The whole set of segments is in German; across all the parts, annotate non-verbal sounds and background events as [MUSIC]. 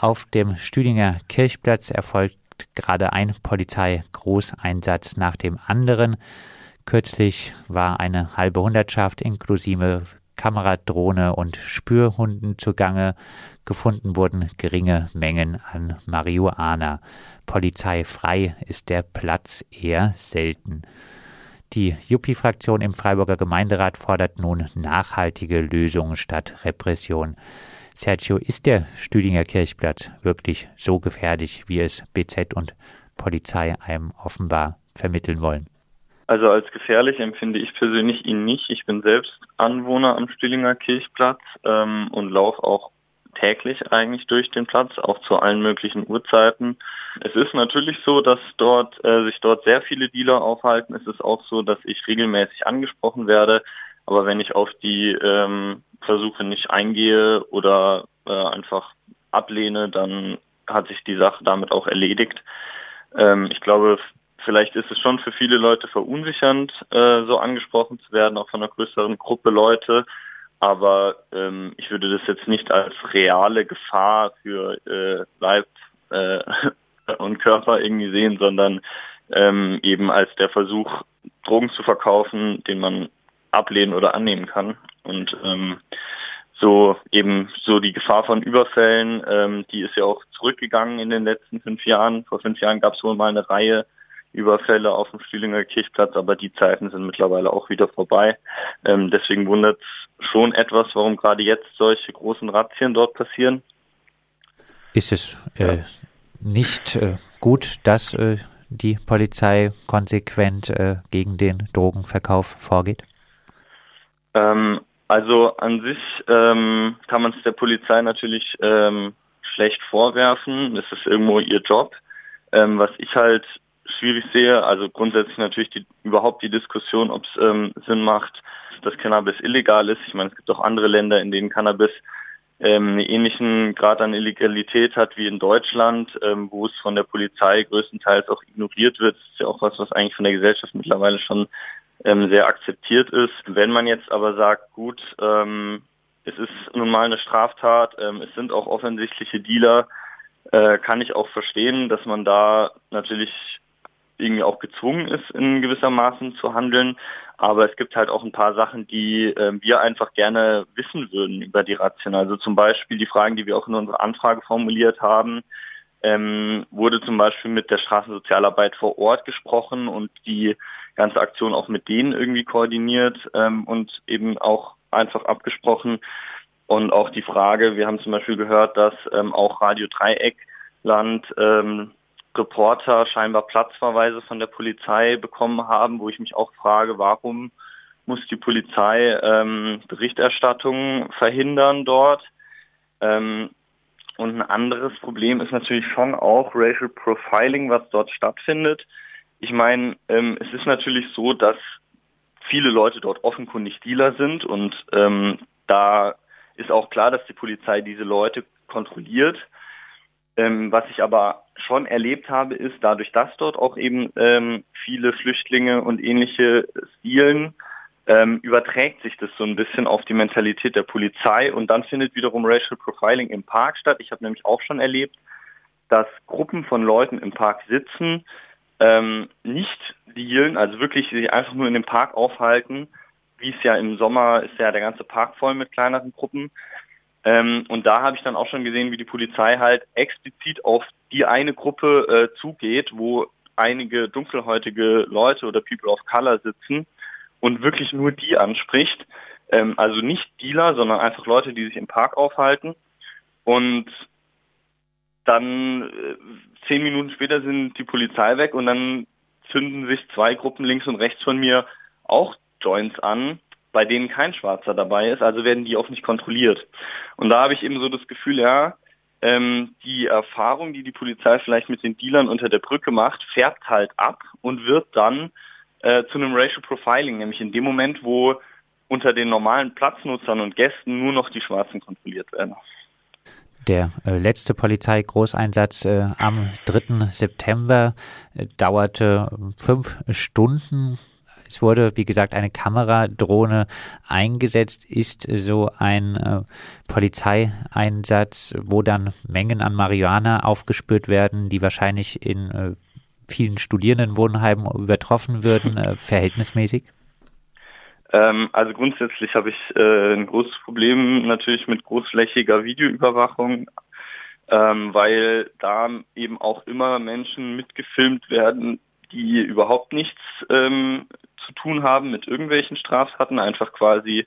Auf dem Stüdinger Kirchplatz erfolgt gerade ein Polizeigroßeinsatz nach dem anderen. Kürzlich war eine halbe Hundertschaft inklusive Kameradrohne und Spürhunden zugange. Gefunden wurden geringe Mengen an Marihuana. Polizeifrei ist der Platz eher selten. Die Juppie-Fraktion im Freiburger Gemeinderat fordert nun nachhaltige Lösungen statt Repression. Sergio, ist der Stüdinger Kirchplatz wirklich so gefährlich, wie es BZ und Polizei einem offenbar vermitteln wollen? Also als gefährlich empfinde ich persönlich ihn nicht. Ich bin selbst Anwohner am Stühlinger Kirchplatz ähm, und laufe auch täglich eigentlich durch den Platz, auch zu allen möglichen Uhrzeiten. Es ist natürlich so, dass dort äh, sich dort sehr viele Dealer aufhalten. Es ist auch so, dass ich regelmäßig angesprochen werde. Aber wenn ich auf die ähm, Versuche nicht eingehe oder äh, einfach ablehne, dann hat sich die Sache damit auch erledigt. Ähm, ich glaube, Vielleicht ist es schon für viele Leute verunsichernd, äh, so angesprochen zu werden, auch von einer größeren Gruppe Leute. Aber ähm, ich würde das jetzt nicht als reale Gefahr für äh, Leib äh, [LAUGHS] und Körper irgendwie sehen, sondern ähm, eben als der Versuch, Drogen zu verkaufen, den man ablehnen oder annehmen kann. Und ähm, so eben so die Gefahr von Überfällen, ähm, die ist ja auch zurückgegangen in den letzten fünf Jahren. Vor fünf Jahren gab es wohl mal eine Reihe Überfälle auf dem Stühlinger Kirchplatz, aber die Zeiten sind mittlerweile auch wieder vorbei. Ähm, deswegen wundert es schon etwas, warum gerade jetzt solche großen Razzien dort passieren. Ist es äh, nicht äh, gut, dass äh, die Polizei konsequent äh, gegen den Drogenverkauf vorgeht? Ähm, also an sich ähm, kann man es der Polizei natürlich ähm, schlecht vorwerfen. Das ist irgendwo ihr Job. Ähm, was ich halt schwierig sehe. Also grundsätzlich natürlich die, überhaupt die Diskussion, ob es ähm, Sinn macht, dass Cannabis illegal ist. Ich meine, es gibt auch andere Länder, in denen Cannabis ähm, einen ähnlichen Grad an Illegalität hat wie in Deutschland, ähm, wo es von der Polizei größtenteils auch ignoriert wird. Das ist ja auch was, was eigentlich von der Gesellschaft mittlerweile schon ähm, sehr akzeptiert ist. Wenn man jetzt aber sagt, gut, ähm, es ist nun mal eine Straftat, ähm, es sind auch offensichtliche Dealer, äh, kann ich auch verstehen, dass man da natürlich irgendwie auch gezwungen ist, in gewisser Maßen zu handeln. Aber es gibt halt auch ein paar Sachen, die äh, wir einfach gerne wissen würden über die Razzien. Also zum Beispiel die Fragen, die wir auch in unserer Anfrage formuliert haben. Ähm, wurde zum Beispiel mit der Straßensozialarbeit vor Ort gesprochen und die ganze Aktion auch mit denen irgendwie koordiniert ähm, und eben auch einfach abgesprochen. Und auch die Frage, wir haben zum Beispiel gehört, dass ähm, auch Radio Dreieckland ähm, Reporter scheinbar Platzverweise von der Polizei bekommen haben, wo ich mich auch frage, warum muss die Polizei ähm, Berichterstattung verhindern dort? Ähm, und ein anderes Problem ist natürlich schon auch Racial Profiling, was dort stattfindet. Ich meine, ähm, es ist natürlich so, dass viele Leute dort offenkundig Dealer sind und ähm, da ist auch klar, dass die Polizei diese Leute kontrolliert. Ähm, was ich aber schon erlebt habe, ist dadurch, dass dort auch eben ähm, viele Flüchtlinge und ähnliche Stilen, ähm, überträgt sich das so ein bisschen auf die Mentalität der Polizei und dann findet wiederum Racial Profiling im Park statt. Ich habe nämlich auch schon erlebt, dass Gruppen von Leuten im Park sitzen, ähm, nicht dealen, also wirklich sich einfach nur in dem Park aufhalten, wie es ja im Sommer ist ja der ganze Park voll mit kleineren Gruppen, ähm, und da habe ich dann auch schon gesehen, wie die Polizei halt explizit auf die eine Gruppe äh, zugeht, wo einige dunkelhäutige Leute oder People of Color sitzen und wirklich nur die anspricht. Ähm, also nicht Dealer, sondern einfach Leute, die sich im Park aufhalten. Und dann äh, zehn Minuten später sind die Polizei weg und dann zünden sich zwei Gruppen links und rechts von mir auch Joints an bei denen kein Schwarzer dabei ist, also werden die auch nicht kontrolliert. Und da habe ich eben so das Gefühl, ja, ähm, die Erfahrung, die die Polizei vielleicht mit den Dealern unter der Brücke macht, färbt halt ab und wird dann äh, zu einem Racial Profiling, nämlich in dem Moment, wo unter den normalen Platznutzern und Gästen nur noch die Schwarzen kontrolliert werden. Der äh, letzte Polizeigroßeinsatz äh, am 3. September äh, dauerte fünf Stunden Es wurde, wie gesagt, eine Kameradrohne eingesetzt. Ist so ein äh, Polizeieinsatz, wo dann Mengen an Marihuana aufgespürt werden, die wahrscheinlich in äh, vielen Studierendenwohnheimen übertroffen würden, äh, verhältnismäßig? Ähm, also grundsätzlich habe ich äh, ein großes Problem natürlich mit großflächiger Videoüberwachung, ähm, weil da eben auch immer Menschen mitgefilmt werden, die überhaupt nichts ähm, zu tun haben mit irgendwelchen Straftaten, einfach quasi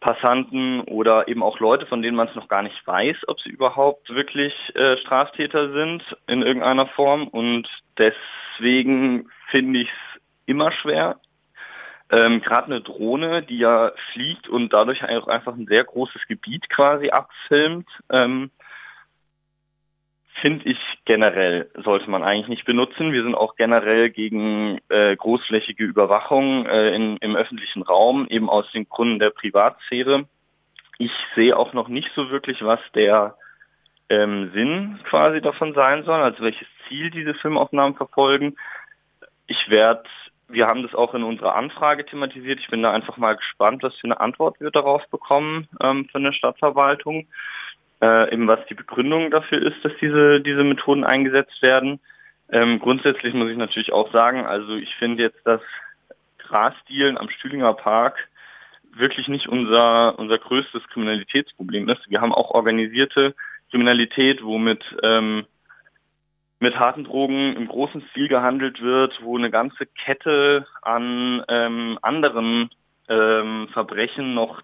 Passanten oder eben auch Leute, von denen man es noch gar nicht weiß, ob sie überhaupt wirklich äh, Straftäter sind in irgendeiner Form. Und deswegen finde ich es immer schwer, ähm, Gerade eine Drohne, die ja fliegt und dadurch auch einfach ein sehr großes Gebiet quasi abfilmt, ähm, finde ich generell sollte man eigentlich nicht benutzen. Wir sind auch generell gegen äh, großflächige Überwachung äh, in, im öffentlichen Raum, eben aus den Gründen der Privatsphäre. Ich sehe auch noch nicht so wirklich, was der ähm, Sinn quasi davon sein soll, also welches Ziel diese Filmaufnahmen verfolgen. Ich werde wir haben das auch in unserer Anfrage thematisiert. Ich bin da einfach mal gespannt, was für eine Antwort wir darauf bekommen ähm, von der Stadtverwaltung. Äh, eben was die Begründung dafür ist, dass diese, diese Methoden eingesetzt werden. Ähm, grundsätzlich muss ich natürlich auch sagen, also ich finde jetzt, dass Grasdealen am Stühlinger Park wirklich nicht unser, unser größtes Kriminalitätsproblem ist. Wir haben auch organisierte Kriminalität, womit ähm, mit harten Drogen im großen Stil gehandelt wird, wo eine ganze Kette an ähm, anderen ähm, Verbrechen noch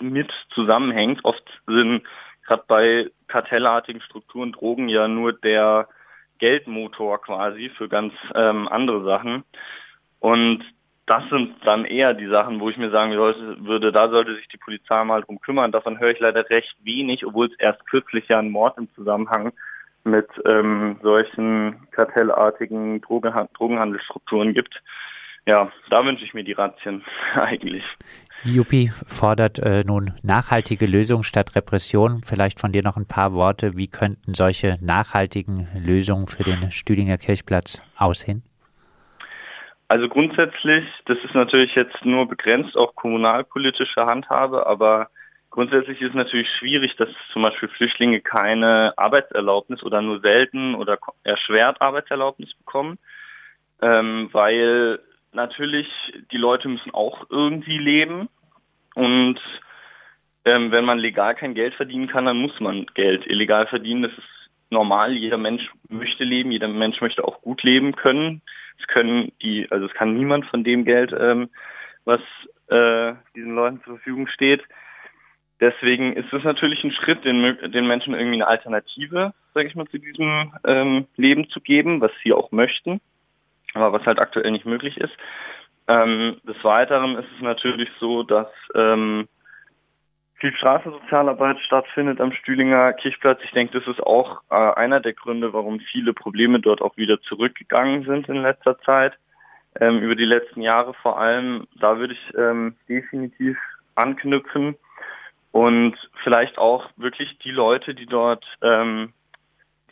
mit zusammenhängt. Oft sind gerade bei kartellartigen Strukturen Drogen ja nur der Geldmotor quasi für ganz ähm, andere Sachen. Und das sind dann eher die Sachen, wo ich mir sagen würde, da sollte sich die Polizei mal drum kümmern. Davon höre ich leider recht wenig, obwohl es erst kürzlich ja einen Mord im Zusammenhang mit ähm, solchen kartellartigen Drogenha Drogenhandelsstrukturen gibt. Ja, da wünsche ich mir die Razzien [LAUGHS] eigentlich. Juppie fordert äh, nun nachhaltige Lösungen statt Repression. Vielleicht von dir noch ein paar Worte. Wie könnten solche nachhaltigen Lösungen für den Stüdinger Kirchplatz aussehen? Also grundsätzlich, das ist natürlich jetzt nur begrenzt auf kommunalpolitische Handhabe, aber Grundsätzlich ist es natürlich schwierig, dass zum Beispiel Flüchtlinge keine Arbeitserlaubnis oder nur selten oder erschwert Arbeitserlaubnis bekommen, ähm, weil natürlich die Leute müssen auch irgendwie leben und ähm, wenn man legal kein Geld verdienen kann, dann muss man Geld illegal verdienen. Das ist normal. Jeder Mensch möchte leben, jeder Mensch möchte auch gut leben können. Es können die, also es kann niemand von dem Geld, ähm, was äh, diesen Leuten zur Verfügung steht, Deswegen ist es natürlich ein Schritt, den, den Menschen irgendwie eine Alternative, sage ich mal, zu diesem ähm, Leben zu geben, was sie auch möchten, aber was halt aktuell nicht möglich ist. Ähm, des Weiteren ist es natürlich so, dass ähm, viel Straßensozialarbeit stattfindet am Stühlinger Kirchplatz. Ich denke, das ist auch äh, einer der Gründe, warum viele Probleme dort auch wieder zurückgegangen sind in letzter Zeit. Ähm, über die letzten Jahre vor allem, da würde ich ähm, definitiv anknüpfen und vielleicht auch wirklich die Leute, die dort, ähm,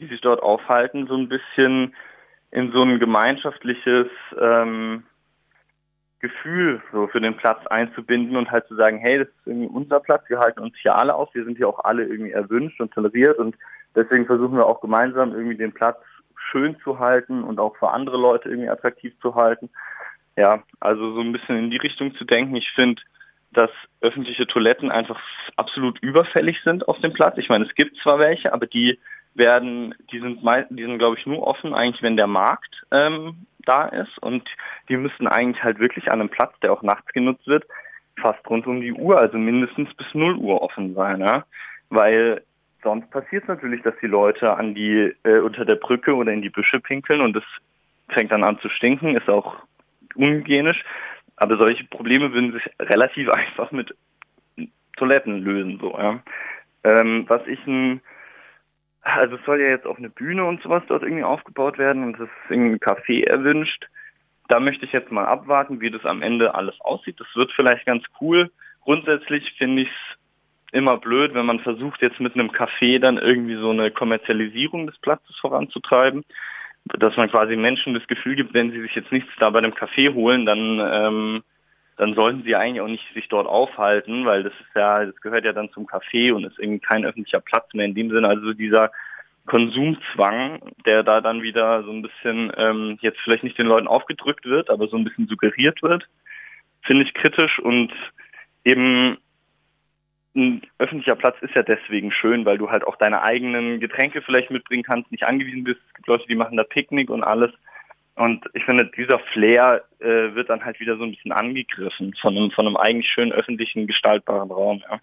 die sich dort aufhalten, so ein bisschen in so ein gemeinschaftliches ähm, Gefühl so für den Platz einzubinden und halt zu sagen, hey, das ist irgendwie unser Platz, wir halten uns hier alle auf, wir sind hier auch alle irgendwie erwünscht und toleriert und deswegen versuchen wir auch gemeinsam irgendwie den Platz schön zu halten und auch für andere Leute irgendwie attraktiv zu halten. Ja, also so ein bisschen in die Richtung zu denken. Ich finde, dass öffentliche Toiletten einfach absolut überfällig sind auf dem Platz. Ich meine, es gibt zwar welche, aber die werden, die sind die sind glaube ich nur offen eigentlich, wenn der Markt ähm, da ist und die müssen eigentlich halt wirklich an einem Platz, der auch nachts genutzt wird, fast rund um die Uhr, also mindestens bis 0 Uhr offen sein, ja? weil sonst passiert es natürlich, dass die Leute an die äh, unter der Brücke oder in die Büsche pinkeln und es fängt dann an zu stinken, ist auch unhygienisch. Aber solche Probleme würden sich relativ [LAUGHS] einfach mit Toiletten lösen, so, ja. Ähm, was ich ein, also es soll ja jetzt auch eine Bühne und sowas dort irgendwie aufgebaut werden und es ist irgendwie ein Café erwünscht. Da möchte ich jetzt mal abwarten, wie das am Ende alles aussieht. Das wird vielleicht ganz cool. Grundsätzlich finde ich es immer blöd, wenn man versucht, jetzt mit einem Café dann irgendwie so eine Kommerzialisierung des Platzes voranzutreiben dass man quasi Menschen das Gefühl gibt, wenn sie sich jetzt nichts da bei dem Café holen, dann ähm, dann sollten sie eigentlich auch nicht sich dort aufhalten, weil das ist ja, das gehört ja dann zum Café und ist irgendwie kein öffentlicher Platz mehr in dem Sinne. Also dieser Konsumzwang, der da dann wieder so ein bisschen ähm, jetzt vielleicht nicht den Leuten aufgedrückt wird, aber so ein bisschen suggeriert wird, finde ich kritisch und eben ein öffentlicher Platz ist ja deswegen schön, weil du halt auch deine eigenen Getränke vielleicht mitbringen kannst, nicht angewiesen bist. Es gibt Leute, die machen da Picknick und alles. Und ich finde, dieser Flair äh, wird dann halt wieder so ein bisschen angegriffen von einem, von einem eigentlich schön öffentlichen, gestaltbaren Raum. Ja.